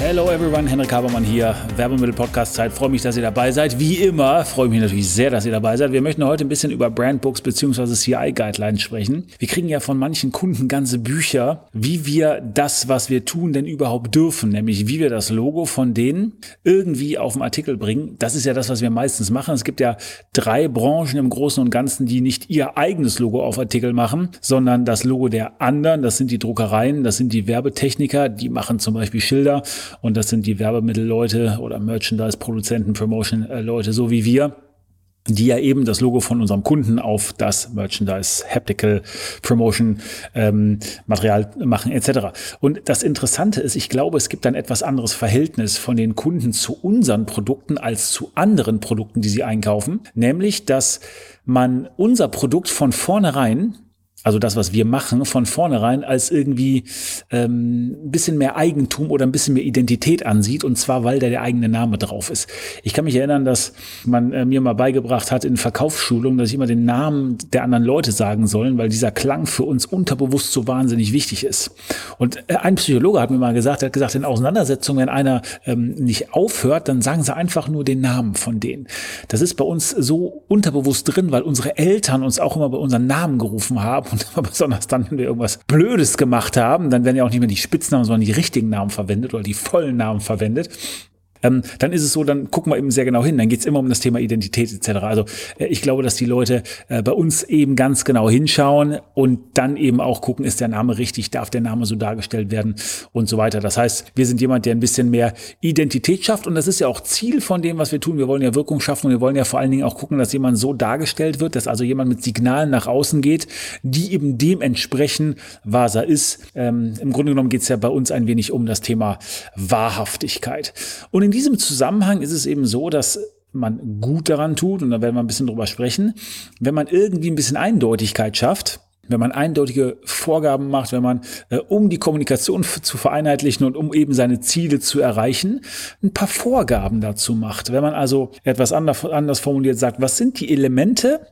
Hello everyone, Henrik Habermann hier, Werbemittel-Podcast-Zeit. Freue mich, dass ihr dabei seid. Wie immer freue ich mich natürlich sehr, dass ihr dabei seid. Wir möchten heute ein bisschen über Brandbooks bzw. CI-Guidelines sprechen. Wir kriegen ja von manchen Kunden ganze Bücher, wie wir das, was wir tun, denn überhaupt dürfen. Nämlich, wie wir das Logo von denen irgendwie auf den Artikel bringen. Das ist ja das, was wir meistens machen. Es gibt ja drei Branchen im Großen und Ganzen, die nicht ihr eigenes Logo auf Artikel machen, sondern das Logo der anderen. Das sind die Druckereien, das sind die Werbetechniker, die machen zum Beispiel Schilder und das sind die Werbemittelleute oder Merchandise-Produzenten, Promotion-Leute, so wie wir die ja eben das Logo von unserem Kunden auf das Merchandise, Haptical, Promotion, ähm, Material machen etc. Und das Interessante ist, ich glaube, es gibt ein etwas anderes Verhältnis von den Kunden zu unseren Produkten als zu anderen Produkten, die sie einkaufen. Nämlich, dass man unser Produkt von vornherein also das, was wir machen, von vornherein als irgendwie ähm, ein bisschen mehr Eigentum oder ein bisschen mehr Identität ansieht. Und zwar, weil da der eigene Name drauf ist. Ich kann mich erinnern, dass man äh, mir mal beigebracht hat in Verkaufsschulungen, dass ich immer den Namen der anderen Leute sagen sollen, weil dieser Klang für uns unterbewusst so wahnsinnig wichtig ist. Und äh, ein Psychologe hat mir mal gesagt, er hat gesagt, in Auseinandersetzungen, wenn einer ähm, nicht aufhört, dann sagen sie einfach nur den Namen von denen. Das ist bei uns so unterbewusst drin, weil unsere Eltern uns auch immer bei unseren Namen gerufen haben und besonders dann, wenn wir irgendwas Blödes gemacht haben, dann werden ja auch nicht mehr die Spitznamen, sondern die richtigen Namen verwendet oder die vollen Namen verwendet ähm, dann ist es so, dann gucken wir eben sehr genau hin. Dann geht es immer um das Thema Identität etc. Also äh, ich glaube, dass die Leute äh, bei uns eben ganz genau hinschauen und dann eben auch gucken, ist der Name richtig, darf der Name so dargestellt werden und so weiter. Das heißt, wir sind jemand, der ein bisschen mehr Identität schafft und das ist ja auch Ziel von dem, was wir tun. Wir wollen ja Wirkung schaffen und wir wollen ja vor allen Dingen auch gucken, dass jemand so dargestellt wird, dass also jemand mit Signalen nach außen geht, die eben dem entsprechen, was er ist. Ähm, Im Grunde genommen geht es ja bei uns ein wenig um das Thema Wahrhaftigkeit. Und in diesem Zusammenhang ist es eben so, dass man gut daran tut, und da werden wir ein bisschen drüber sprechen, wenn man irgendwie ein bisschen Eindeutigkeit schafft, wenn man eindeutige Vorgaben macht, wenn man, äh, um die Kommunikation zu vereinheitlichen und um eben seine Ziele zu erreichen, ein paar Vorgaben dazu macht. Wenn man also etwas anders, anders formuliert sagt, was sind die Elemente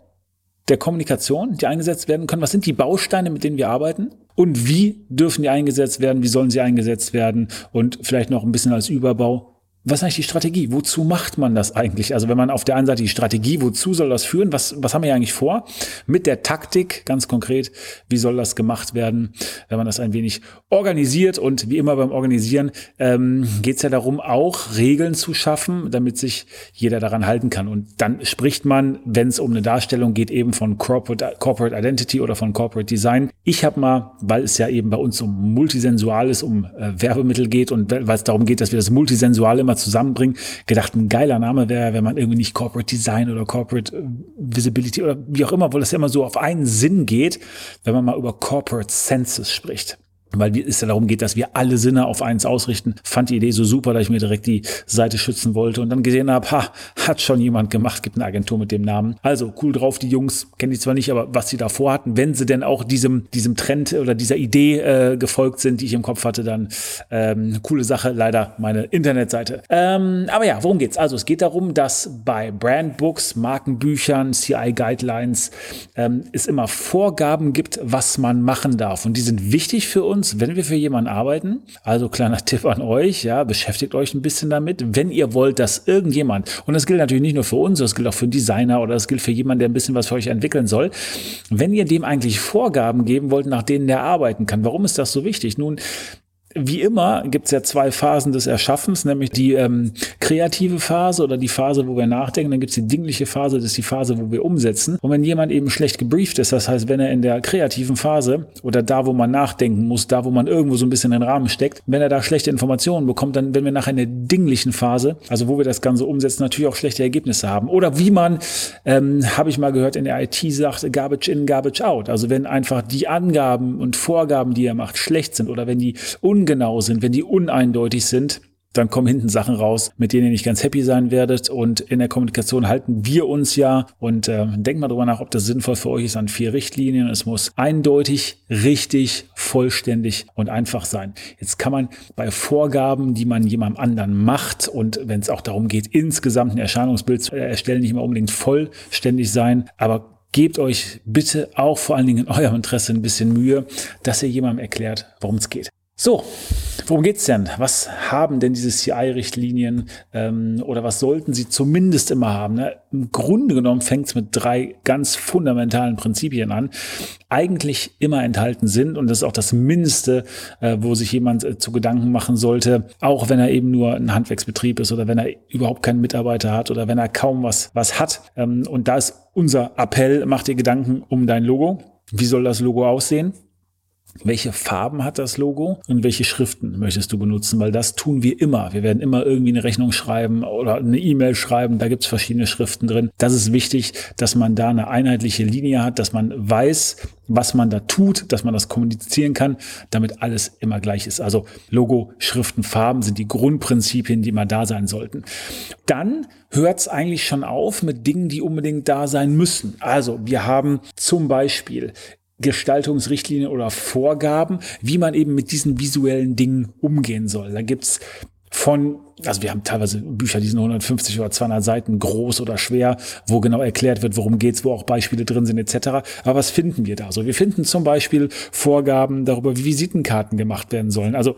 der Kommunikation, die eingesetzt werden können, was sind die Bausteine, mit denen wir arbeiten? Und wie dürfen die eingesetzt werden, wie sollen sie eingesetzt werden? Und vielleicht noch ein bisschen als Überbau, was ist eigentlich die Strategie? Wozu macht man das eigentlich? Also wenn man auf der einen Seite die Strategie, wozu soll das führen? Was, was haben wir eigentlich vor? Mit der Taktik, ganz konkret, wie soll das gemacht werden, wenn man das ein wenig organisiert? Und wie immer beim Organisieren ähm, geht es ja darum, auch Regeln zu schaffen, damit sich jeder daran halten kann. Und dann spricht man, wenn es um eine Darstellung geht, eben von Corporate, Corporate Identity oder von Corporate Design. Ich habe mal, weil es ja eben bei uns um Multisensuales, um äh, Werbemittel geht und weil es darum geht, dass wir das Multisensual immer mal zusammenbringen. Gedacht, ein geiler Name wäre, wenn man irgendwie nicht Corporate Design oder Corporate äh, Visibility oder wie auch immer, weil das ja immer so auf einen Sinn geht, wenn man mal über Corporate Senses spricht weil es ja darum geht, dass wir alle Sinne auf eins ausrichten. Fand die Idee so super, dass ich mir direkt die Seite schützen wollte und dann gesehen habe, ha, hat schon jemand gemacht, gibt eine Agentur mit dem Namen. Also cool drauf, die Jungs, kenne ich zwar nicht, aber was sie da vorhatten, wenn sie denn auch diesem, diesem Trend oder dieser Idee äh, gefolgt sind, die ich im Kopf hatte, dann ähm, coole Sache, leider meine Internetseite. Ähm, aber ja, worum geht's? Also es geht darum, dass bei Brandbooks, Markenbüchern, CI-Guidelines ähm, es immer Vorgaben gibt, was man machen darf. Und die sind wichtig für uns uns, wenn wir für jemanden arbeiten, also kleiner Tipp an euch, ja, beschäftigt euch ein bisschen damit, wenn ihr wollt, dass irgendjemand, und das gilt natürlich nicht nur für uns, das gilt auch für einen Designer oder das gilt für jemanden, der ein bisschen was für euch entwickeln soll, wenn ihr dem eigentlich Vorgaben geben wollt, nach denen der arbeiten kann. Warum ist das so wichtig? Nun, wie immer gibt es ja zwei Phasen des Erschaffens, nämlich die ähm, kreative Phase oder die Phase, wo wir nachdenken, dann gibt es die dingliche Phase, das ist die Phase, wo wir umsetzen. Und wenn jemand eben schlecht gebrieft ist, das heißt, wenn er in der kreativen Phase oder da, wo man nachdenken muss, da, wo man irgendwo so ein bisschen den Rahmen steckt, wenn er da schlechte Informationen bekommt, dann wenn wir nachher in der dinglichen Phase, also wo wir das Ganze umsetzen, natürlich auch schlechte Ergebnisse haben. Oder wie man, ähm, habe ich mal gehört, in der IT sagt, Garbage in, Garbage out. Also wenn einfach die Angaben und Vorgaben, die er macht, schlecht sind oder wenn die un ungenau sind, wenn die uneindeutig sind, dann kommen hinten Sachen raus, mit denen ihr nicht ganz happy sein werdet. Und in der Kommunikation halten wir uns ja und äh, denkt mal drüber nach, ob das sinnvoll für euch ist an vier Richtlinien. Es muss eindeutig, richtig, vollständig und einfach sein. Jetzt kann man bei Vorgaben, die man jemandem anderen macht und wenn es auch darum geht, insgesamt ein Erscheinungsbild zu erstellen, nicht immer unbedingt vollständig sein, aber gebt euch bitte auch vor allen Dingen in eurem Interesse ein bisschen Mühe, dass ihr jemandem erklärt, worum es geht. So, worum geht's denn? Was haben denn diese CI-Richtlinien ähm, oder was sollten sie zumindest immer haben? Ne? Im Grunde genommen fängt es mit drei ganz fundamentalen Prinzipien an, eigentlich immer enthalten sind und das ist auch das Mindeste, äh, wo sich jemand äh, zu Gedanken machen sollte, auch wenn er eben nur ein Handwerksbetrieb ist oder wenn er überhaupt keinen Mitarbeiter hat oder wenn er kaum was, was hat. Ähm, und da ist unser Appell, mach dir Gedanken um dein Logo. Wie soll das Logo aussehen? Welche Farben hat das Logo und welche Schriften möchtest du benutzen, weil das tun wir immer. Wir werden immer irgendwie eine Rechnung schreiben oder eine E-Mail schreiben, da gibt es verschiedene Schriften drin. Das ist wichtig, dass man da eine einheitliche Linie hat, dass man weiß, was man da tut, dass man das kommunizieren kann, damit alles immer gleich ist. Also Logo, Schriften, Farben sind die Grundprinzipien, die immer da sein sollten. Dann hört es eigentlich schon auf mit Dingen, die unbedingt da sein müssen. Also wir haben zum Beispiel Gestaltungsrichtlinien oder Vorgaben, wie man eben mit diesen visuellen Dingen umgehen soll. Da gibt's von, also wir haben teilweise Bücher, die sind 150 oder 200 Seiten groß oder schwer, wo genau erklärt wird, worum geht's, wo auch Beispiele drin sind etc. Aber was finden wir da? So, wir finden zum Beispiel Vorgaben darüber, wie Visitenkarten gemacht werden sollen. Also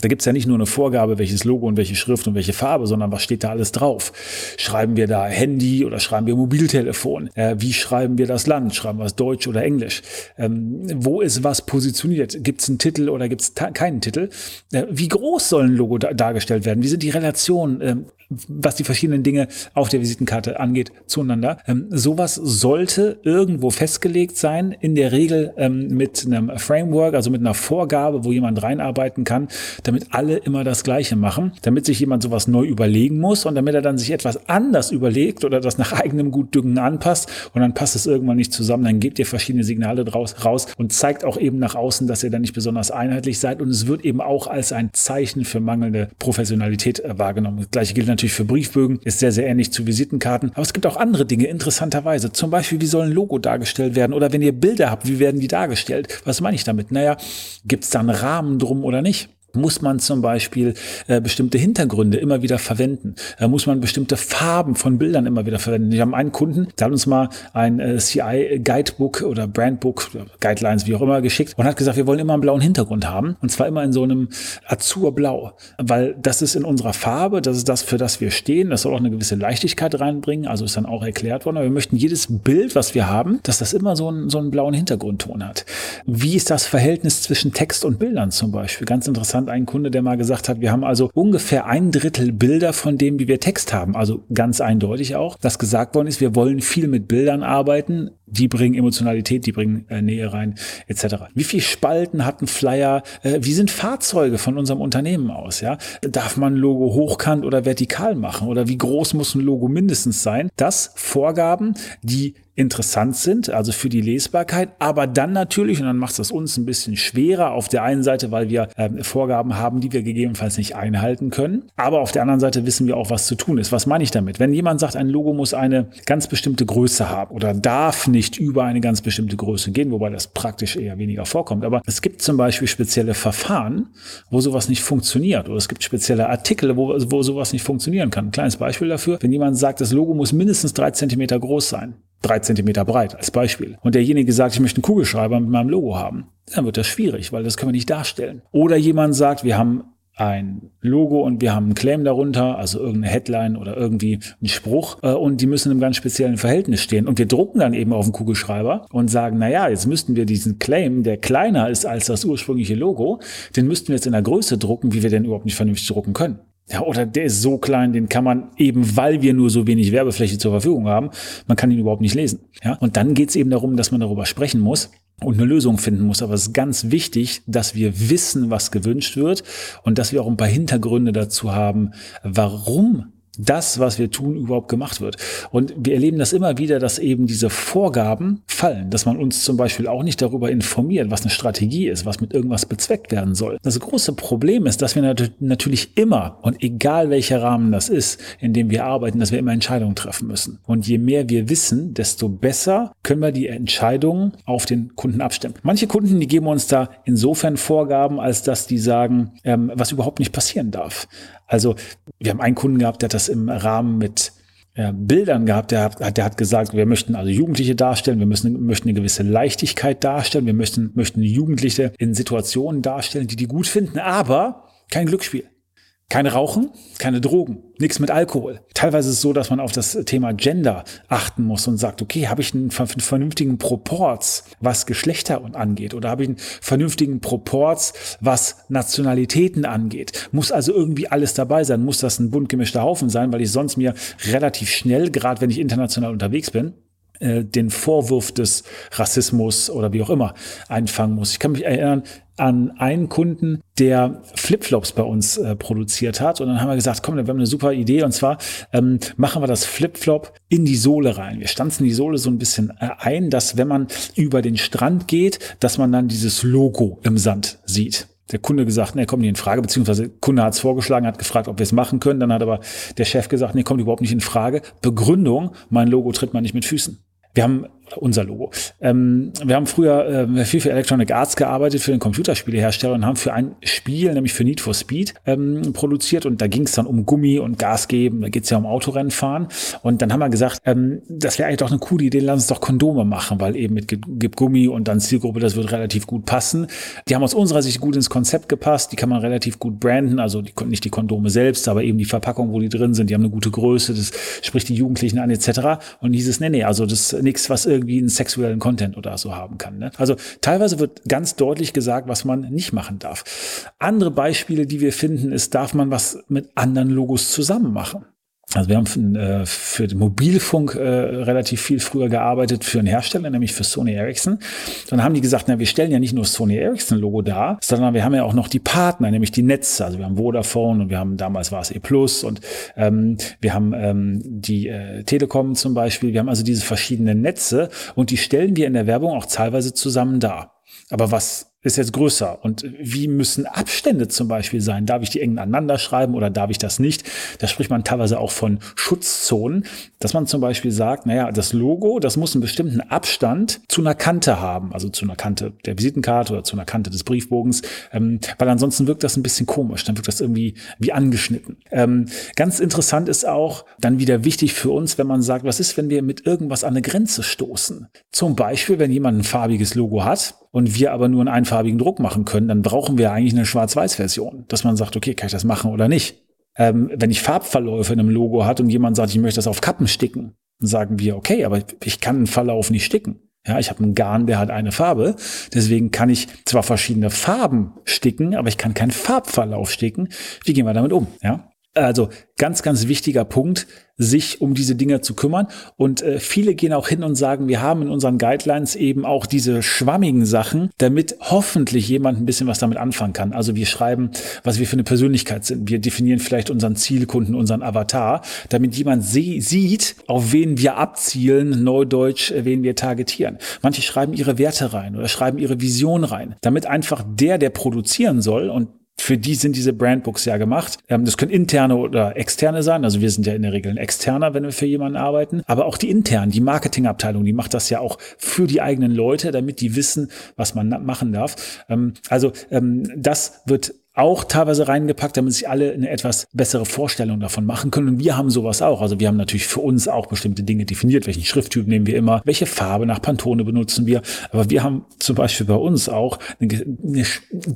da gibt's ja nicht nur eine Vorgabe, welches Logo und welche Schrift und welche Farbe, sondern was steht da alles drauf? Schreiben wir da Handy oder schreiben wir Mobiltelefon? Äh, wie schreiben wir das Land? Schreiben wir es Deutsch oder Englisch? Ähm, wo ist was positioniert? Gibt's einen Titel oder gibt's keinen Titel? Äh, wie groß soll ein Logo da dargestellt werden? Wie sind die Relationen? Ähm, was die verschiedenen Dinge auf der Visitenkarte angeht, zueinander. Ähm, sowas sollte irgendwo festgelegt sein, in der Regel ähm, mit einem Framework, also mit einer Vorgabe, wo jemand reinarbeiten kann, damit alle immer das Gleiche machen, damit sich jemand sowas neu überlegen muss und damit er dann sich etwas anders überlegt oder das nach eigenem Gutdünken anpasst und dann passt es irgendwann nicht zusammen, dann gebt ihr verschiedene Signale draus, raus und zeigt auch eben nach außen, dass ihr dann nicht besonders einheitlich seid und es wird eben auch als ein Zeichen für mangelnde Professionalität äh, wahrgenommen. Das gleiche gilt natürlich für Briefbögen, ist sehr, sehr ähnlich zu Visitenkarten. Aber es gibt auch andere Dinge, interessanterweise. Zum Beispiel, wie soll ein Logo dargestellt werden? Oder wenn ihr Bilder habt, wie werden die dargestellt? Was meine ich damit? Naja, gibt es da einen Rahmen drum oder nicht? Muss man zum Beispiel äh, bestimmte Hintergründe immer wieder verwenden? Äh, muss man bestimmte Farben von Bildern immer wieder verwenden? Wir haben einen Kunden, der hat uns mal ein äh, CI-Guidebook oder Brandbook, Guidelines, wie auch immer, geschickt und hat gesagt, wir wollen immer einen blauen Hintergrund haben und zwar immer in so einem Azurblau, weil das ist in unserer Farbe, das ist das, für das wir stehen, das soll auch eine gewisse Leichtigkeit reinbringen, also ist dann auch erklärt worden, aber wir möchten jedes Bild, was wir haben, dass das immer so einen, so einen blauen Hintergrundton hat. Wie ist das Verhältnis zwischen Text und Bildern zum Beispiel? Ganz interessant fand ein Kunde, der mal gesagt hat, wir haben also ungefähr ein Drittel Bilder von dem, wie wir Text haben. Also ganz eindeutig auch, dass gesagt worden ist, wir wollen viel mit Bildern arbeiten. Die bringen Emotionalität, die bringen äh, Nähe rein, etc. Wie viel Spalten hat ein Flyer? Äh, wie sind Fahrzeuge von unserem Unternehmen aus? Ja, darf man ein Logo hochkant oder vertikal machen? Oder wie groß muss ein Logo mindestens sein? Das Vorgaben, die interessant sind, also für die Lesbarkeit, aber dann natürlich, und dann macht es uns ein bisschen schwerer, auf der einen Seite, weil wir ähm, Vorgaben haben, die wir gegebenenfalls nicht einhalten können, aber auf der anderen Seite wissen wir auch, was zu tun ist. Was meine ich damit? Wenn jemand sagt, ein Logo muss eine ganz bestimmte Größe haben oder darf nicht über eine ganz bestimmte Größe gehen, wobei das praktisch eher weniger vorkommt, aber es gibt zum Beispiel spezielle Verfahren, wo sowas nicht funktioniert oder es gibt spezielle Artikel, wo, wo sowas nicht funktionieren kann. Ein kleines Beispiel dafür, wenn jemand sagt, das Logo muss mindestens drei Zentimeter groß sein, drei Zentimeter breit als Beispiel. Und derjenige sagt, ich möchte einen Kugelschreiber mit meinem Logo haben. Dann wird das schwierig, weil das können wir nicht darstellen. Oder jemand sagt, wir haben ein Logo und wir haben einen Claim darunter, also irgendeine Headline oder irgendwie ein Spruch äh, und die müssen im ganz speziellen Verhältnis stehen und wir drucken dann eben auf den Kugelschreiber und sagen, na ja, jetzt müssten wir diesen Claim, der kleiner ist als das ursprüngliche Logo, den müssten wir jetzt in der Größe drucken, wie wir den überhaupt nicht vernünftig drucken können. Ja, oder der ist so klein, den kann man eben, weil wir nur so wenig Werbefläche zur Verfügung haben, man kann ihn überhaupt nicht lesen. Ja, und dann geht es eben darum, dass man darüber sprechen muss und eine Lösung finden muss. Aber es ist ganz wichtig, dass wir wissen, was gewünscht wird und dass wir auch ein paar Hintergründe dazu haben, warum das, was wir tun, überhaupt gemacht wird. Und wir erleben das immer wieder, dass eben diese Vorgaben fallen, dass man uns zum Beispiel auch nicht darüber informiert, was eine Strategie ist, was mit irgendwas bezweckt werden soll. Das große Problem ist, dass wir natürlich immer, und egal welcher Rahmen das ist, in dem wir arbeiten, dass wir immer Entscheidungen treffen müssen. Und je mehr wir wissen, desto besser können wir die Entscheidungen auf den Kunden abstimmen. Manche Kunden, die geben uns da insofern Vorgaben, als dass die sagen, ähm, was überhaupt nicht passieren darf. Also wir haben einen Kunden gehabt, der hat das im Rahmen mit äh, Bildern gehabt, der hat, der hat gesagt, wir möchten also Jugendliche darstellen, wir müssen, möchten eine gewisse Leichtigkeit darstellen, wir möchten, möchten Jugendliche in Situationen darstellen, die die gut finden, aber kein Glücksspiel. Keine Rauchen, keine Drogen, nichts mit Alkohol. Teilweise ist es so, dass man auf das Thema Gender achten muss und sagt, okay, habe ich einen vernünftigen Proports, was Geschlechter angeht? Oder habe ich einen vernünftigen Proports, was Nationalitäten angeht? Muss also irgendwie alles dabei sein? Muss das ein bunt gemischter Haufen sein? Weil ich sonst mir relativ schnell, gerade wenn ich international unterwegs bin, äh, den Vorwurf des Rassismus oder wie auch immer einfangen muss. Ich kann mich erinnern an einen Kunden, der Flipflops bei uns äh, produziert hat. Und dann haben wir gesagt, komm, wir haben eine super Idee. Und zwar ähm, machen wir das Flipflop in die Sohle rein. Wir stanzen die Sohle so ein bisschen äh, ein, dass wenn man über den Strand geht, dass man dann dieses Logo im Sand sieht der Kunde gesagt, nee, kommt nicht in Frage, beziehungsweise Kunde hat es vorgeschlagen, hat gefragt, ob wir es machen können. Dann hat aber der Chef gesagt, nee, kommt überhaupt nicht in Frage. Begründung, mein Logo tritt man nicht mit Füßen. Wir haben unser Logo. Ähm, wir haben früher äh, viel für Electronic Arts gearbeitet, für den Computerspielehersteller und haben für ein Spiel, nämlich für Need for Speed, ähm, produziert. Und da ging es dann um Gummi und Gas geben, da geht es ja um Autorennen fahren und dann haben wir gesagt, ähm, das wäre eigentlich doch eine coole Idee, lass uns doch Kondome machen, weil eben mit Gib Gummi und dann Zielgruppe, das wird relativ gut passen. Die haben aus unserer Sicht gut ins Konzept gepasst, die kann man relativ gut branden, also die, nicht die Kondome selbst, aber eben die Verpackung, wo die drin sind, die haben eine gute Größe, das spricht die Jugendlichen an etc. Und dieses, nee, nee, also das ist nichts, was irgendwie einen sexuellen Content oder so haben kann. Ne? Also teilweise wird ganz deutlich gesagt, was man nicht machen darf. Andere Beispiele, die wir finden, ist, darf man was mit anderen Logos zusammen machen? Also wir haben äh, für den Mobilfunk äh, relativ viel früher gearbeitet für einen Hersteller, nämlich für Sony Ericsson. Dann haben die gesagt, na, wir stellen ja nicht nur Sony Ericsson Logo dar, sondern wir haben ja auch noch die Partner, nämlich die Netze. Also wir haben Vodafone und wir haben damals war es E Plus und ähm, wir haben ähm, die äh, Telekom zum Beispiel. Wir haben also diese verschiedenen Netze und die stellen wir in der Werbung auch teilweise zusammen dar. Aber was ist jetzt größer. Und wie müssen Abstände zum Beispiel sein? Darf ich die eng aneinander schreiben oder darf ich das nicht? Da spricht man teilweise auch von Schutzzonen, dass man zum Beispiel sagt, naja, das Logo, das muss einen bestimmten Abstand zu einer Kante haben, also zu einer Kante der Visitenkarte oder zu einer Kante des Briefbogens, ähm, weil ansonsten wirkt das ein bisschen komisch, dann wirkt das irgendwie wie angeschnitten. Ähm, ganz interessant ist auch dann wieder wichtig für uns, wenn man sagt, was ist, wenn wir mit irgendwas an eine Grenze stoßen? Zum Beispiel, wenn jemand ein farbiges Logo hat, und wir aber nur einen einfarbigen Druck machen können, dann brauchen wir eigentlich eine Schwarz-Weiß-Version, dass man sagt, okay, kann ich das machen oder nicht. Ähm, wenn ich Farbverläufe in einem Logo hat und jemand sagt, ich möchte das auf Kappen sticken, dann sagen wir, okay, aber ich kann einen Verlauf nicht sticken. Ja, ich habe einen Garn, der hat eine Farbe. Deswegen kann ich zwar verschiedene Farben sticken, aber ich kann keinen Farbverlauf sticken. Wie gehen wir damit um? Ja, also ganz, ganz wichtiger Punkt, sich um diese Dinge zu kümmern. Und äh, viele gehen auch hin und sagen, wir haben in unseren Guidelines eben auch diese schwammigen Sachen, damit hoffentlich jemand ein bisschen was damit anfangen kann. Also wir schreiben, was wir für eine Persönlichkeit sind. Wir definieren vielleicht unseren Zielkunden, unseren Avatar, damit jemand sieht, auf wen wir abzielen, neudeutsch, äh, wen wir targetieren. Manche schreiben ihre Werte rein oder schreiben ihre Vision rein, damit einfach der, der produzieren soll und für die sind diese Brandbooks ja gemacht. Ähm, das können interne oder externe sein. Also wir sind ja in der Regel ein externer, wenn wir für jemanden arbeiten. Aber auch die internen, die Marketingabteilung, die macht das ja auch für die eigenen Leute, damit die wissen, was man machen darf. Ähm, also ähm, das wird auch teilweise reingepackt, damit sich alle eine etwas bessere Vorstellung davon machen können. Und wir haben sowas auch. Also wir haben natürlich für uns auch bestimmte Dinge definiert. Welchen Schrifttyp nehmen wir immer? Welche Farbe nach Pantone benutzen wir? Aber wir haben zum Beispiel bei uns auch eine, eine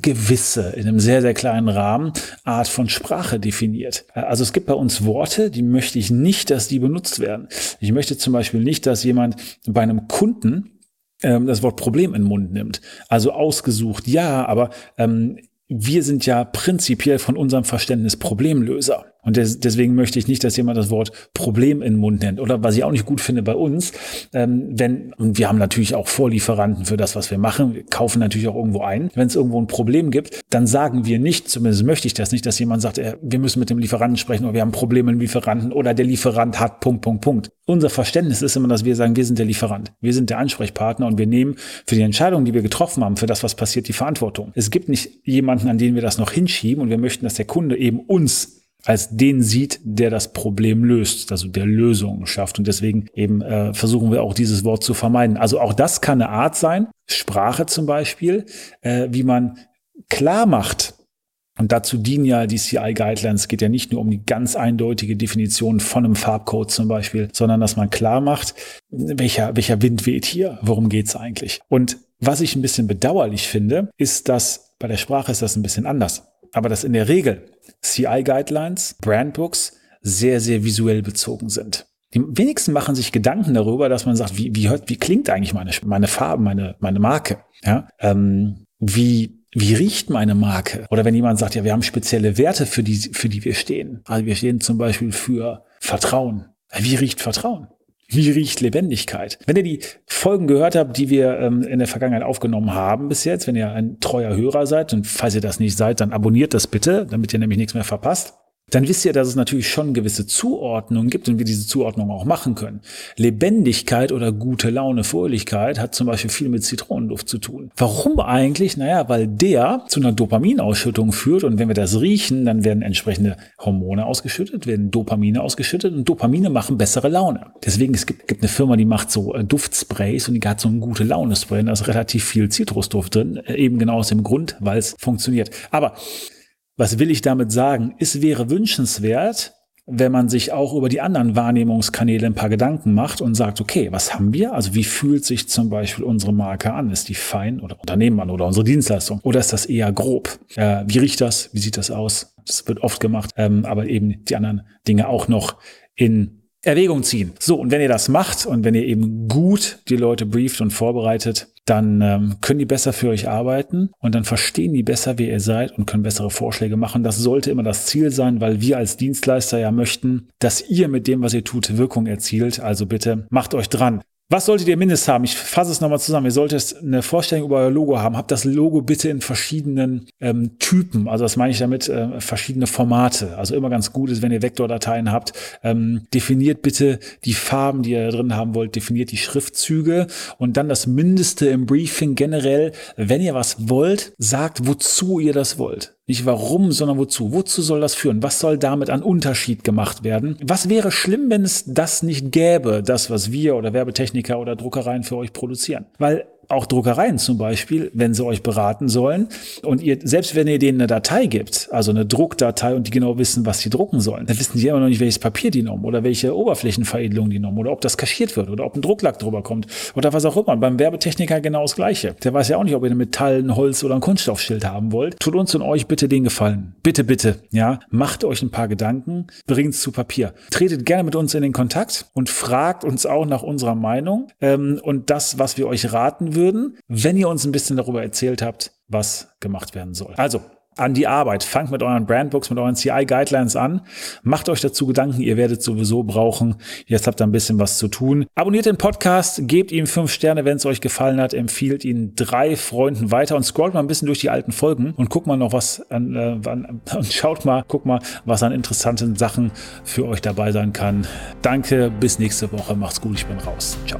gewisse, in einem sehr, sehr kleinen Rahmen, Art von Sprache definiert. Also es gibt bei uns Worte, die möchte ich nicht, dass die benutzt werden. Ich möchte zum Beispiel nicht, dass jemand bei einem Kunden ähm, das Wort Problem in den Mund nimmt. Also ausgesucht, ja, aber ähm, wir sind ja prinzipiell von unserem Verständnis Problemlöser. Und des, deswegen möchte ich nicht, dass jemand das Wort Problem in den Mund nennt. Oder was ich auch nicht gut finde bei uns, ähm, wenn, und wir haben natürlich auch Vorlieferanten für das, was wir machen, wir kaufen natürlich auch irgendwo ein. Wenn es irgendwo ein Problem gibt, dann sagen wir nicht, zumindest möchte ich das nicht, dass jemand sagt, äh, wir müssen mit dem Lieferanten sprechen oder wir haben Probleme mit dem Lieferanten oder der Lieferant hat Punkt, Punkt, Punkt. Unser Verständnis ist immer, dass wir sagen, wir sind der Lieferant. Wir sind der Ansprechpartner und wir nehmen für die Entscheidungen, die wir getroffen haben, für das, was passiert, die Verantwortung. Es gibt nicht jemanden, an den wir das noch hinschieben und wir möchten, dass der Kunde eben uns als den sieht, der das Problem löst, also der Lösungen schafft. Und deswegen eben äh, versuchen wir auch dieses Wort zu vermeiden. Also auch das kann eine Art sein, Sprache zum Beispiel, äh, wie man klar macht, und dazu dienen ja die CI-Guidelines. Es geht ja nicht nur um die ganz eindeutige Definition von einem Farbcode zum Beispiel, sondern dass man klar macht, welcher, welcher Wind weht hier, worum geht's eigentlich. Und was ich ein bisschen bedauerlich finde, ist, dass bei der Sprache ist das ein bisschen anders. Aber dass in der Regel CI-Guidelines, Brandbooks sehr, sehr visuell bezogen sind. Die wenigsten machen sich Gedanken darüber, dass man sagt, wie, wie, wie klingt eigentlich meine, meine Farbe, meine, meine Marke? Ja? Ähm, wie, wie riecht meine Marke? Oder wenn jemand sagt, ja, wir haben spezielle Werte, für die, für die wir stehen. Also wir stehen zum Beispiel für Vertrauen. Wie riecht Vertrauen? Wie riecht Lebendigkeit? Wenn ihr die Folgen gehört habt, die wir ähm, in der Vergangenheit aufgenommen haben bis jetzt, wenn ihr ein treuer Hörer seid und falls ihr das nicht seid, dann abonniert das bitte, damit ihr nämlich nichts mehr verpasst dann wisst ihr, dass es natürlich schon gewisse Zuordnungen gibt und wir diese Zuordnung auch machen können. Lebendigkeit oder gute Laune, Fröhlichkeit hat zum Beispiel viel mit Zitronenduft zu tun. Warum eigentlich? Naja, weil der zu einer Dopaminausschüttung führt und wenn wir das riechen, dann werden entsprechende Hormone ausgeschüttet, werden Dopamine ausgeschüttet und Dopamine machen bessere Laune. Deswegen, es gibt, gibt eine Firma, die macht so äh, Duftsprays und die hat so ein gute Laune-Spray, da ist relativ viel Zitrusduft drin, äh, eben genau aus dem Grund, weil es funktioniert. Aber was will ich damit sagen? Es wäre wünschenswert, wenn man sich auch über die anderen Wahrnehmungskanäle ein paar Gedanken macht und sagt, okay, was haben wir? Also wie fühlt sich zum Beispiel unsere Marke an? Ist die fein oder Unternehmen an oder unsere Dienstleistung? Oder ist das eher grob? Äh, wie riecht das? Wie sieht das aus? Das wird oft gemacht, ähm, aber eben die anderen Dinge auch noch in Erwägung ziehen. So, und wenn ihr das macht und wenn ihr eben gut die Leute brieft und vorbereitet, dann ähm, können die besser für euch arbeiten und dann verstehen die besser, wer ihr seid und können bessere Vorschläge machen. Das sollte immer das Ziel sein, weil wir als Dienstleister ja möchten, dass ihr mit dem, was ihr tut, Wirkung erzielt. Also bitte macht euch dran. Was solltet ihr mindestens haben? Ich fasse es nochmal zusammen. Ihr solltet eine Vorstellung über euer Logo haben. Habt das Logo bitte in verschiedenen ähm, Typen. Also das meine ich damit, äh, verschiedene Formate. Also immer ganz gut ist, wenn ihr Vektordateien habt. Ähm, definiert bitte die Farben, die ihr drin haben wollt. Definiert die Schriftzüge. Und dann das Mindeste im Briefing generell. Wenn ihr was wollt, sagt, wozu ihr das wollt. Nicht warum, sondern wozu. Wozu soll das führen? Was soll damit an Unterschied gemacht werden? Was wäre schlimm, wenn es das nicht gäbe, das, was wir oder Werbetechniker oder Druckereien für euch produzieren? Weil auch Druckereien zum Beispiel, wenn sie euch beraten sollen und ihr, selbst wenn ihr denen eine Datei gibt, also eine Druckdatei und die genau wissen, was sie drucken sollen, dann wissen die immer noch nicht, welches Papier die nehmen oder welche Oberflächenveredelung die nehmen oder ob das kaschiert wird oder ob ein Drucklack drüber kommt oder was auch immer. Beim Werbetechniker genau das Gleiche. Der weiß ja auch nicht, ob ihr ein Metall, ein Holz oder ein Kunststoffschild haben wollt. Tut uns und euch bitte den Gefallen. Bitte, bitte, ja. Macht euch ein paar Gedanken, bringt es zu Papier. Tretet gerne mit uns in den Kontakt und fragt uns auch nach unserer Meinung ähm, und das, was wir euch raten würden würden, wenn ihr uns ein bisschen darüber erzählt habt, was gemacht werden soll. Also, an die Arbeit. Fangt mit euren Brandbooks, mit euren CI-Guidelines an. Macht euch dazu Gedanken, ihr werdet sowieso brauchen. Jetzt habt ihr ein bisschen was zu tun. Abonniert den Podcast, gebt ihm fünf Sterne, wenn es euch gefallen hat, empfiehlt ihn drei Freunden weiter und scrollt mal ein bisschen durch die alten Folgen und guckt mal noch was an, äh, an und schaut mal, guckt mal, was an interessanten Sachen für euch dabei sein kann. Danke, bis nächste Woche. Macht's gut, ich bin raus. Ciao.